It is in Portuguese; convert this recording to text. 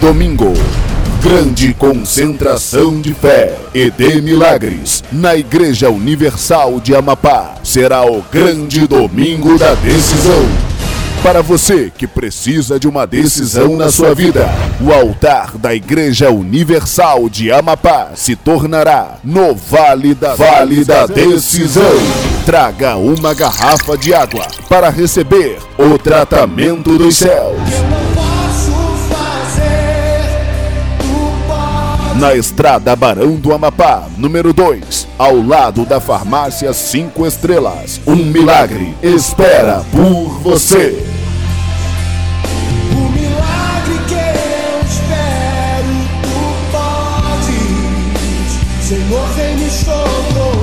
domingo. Grande concentração de fé e de milagres na Igreja Universal de Amapá. Será o grande domingo da decisão. Para você que precisa de uma decisão na sua vida, o altar da Igreja Universal de Amapá se tornará no Vale da, vale da Decisão. Traga uma garrafa de água para receber o tratamento dos céus. na Estrada Barão do Amapá, número 2, ao lado da Farmácia 5 Estrelas. Um milagre espera por você. O milagre que eu espero, tu podes. Senhor, vem me socorrer.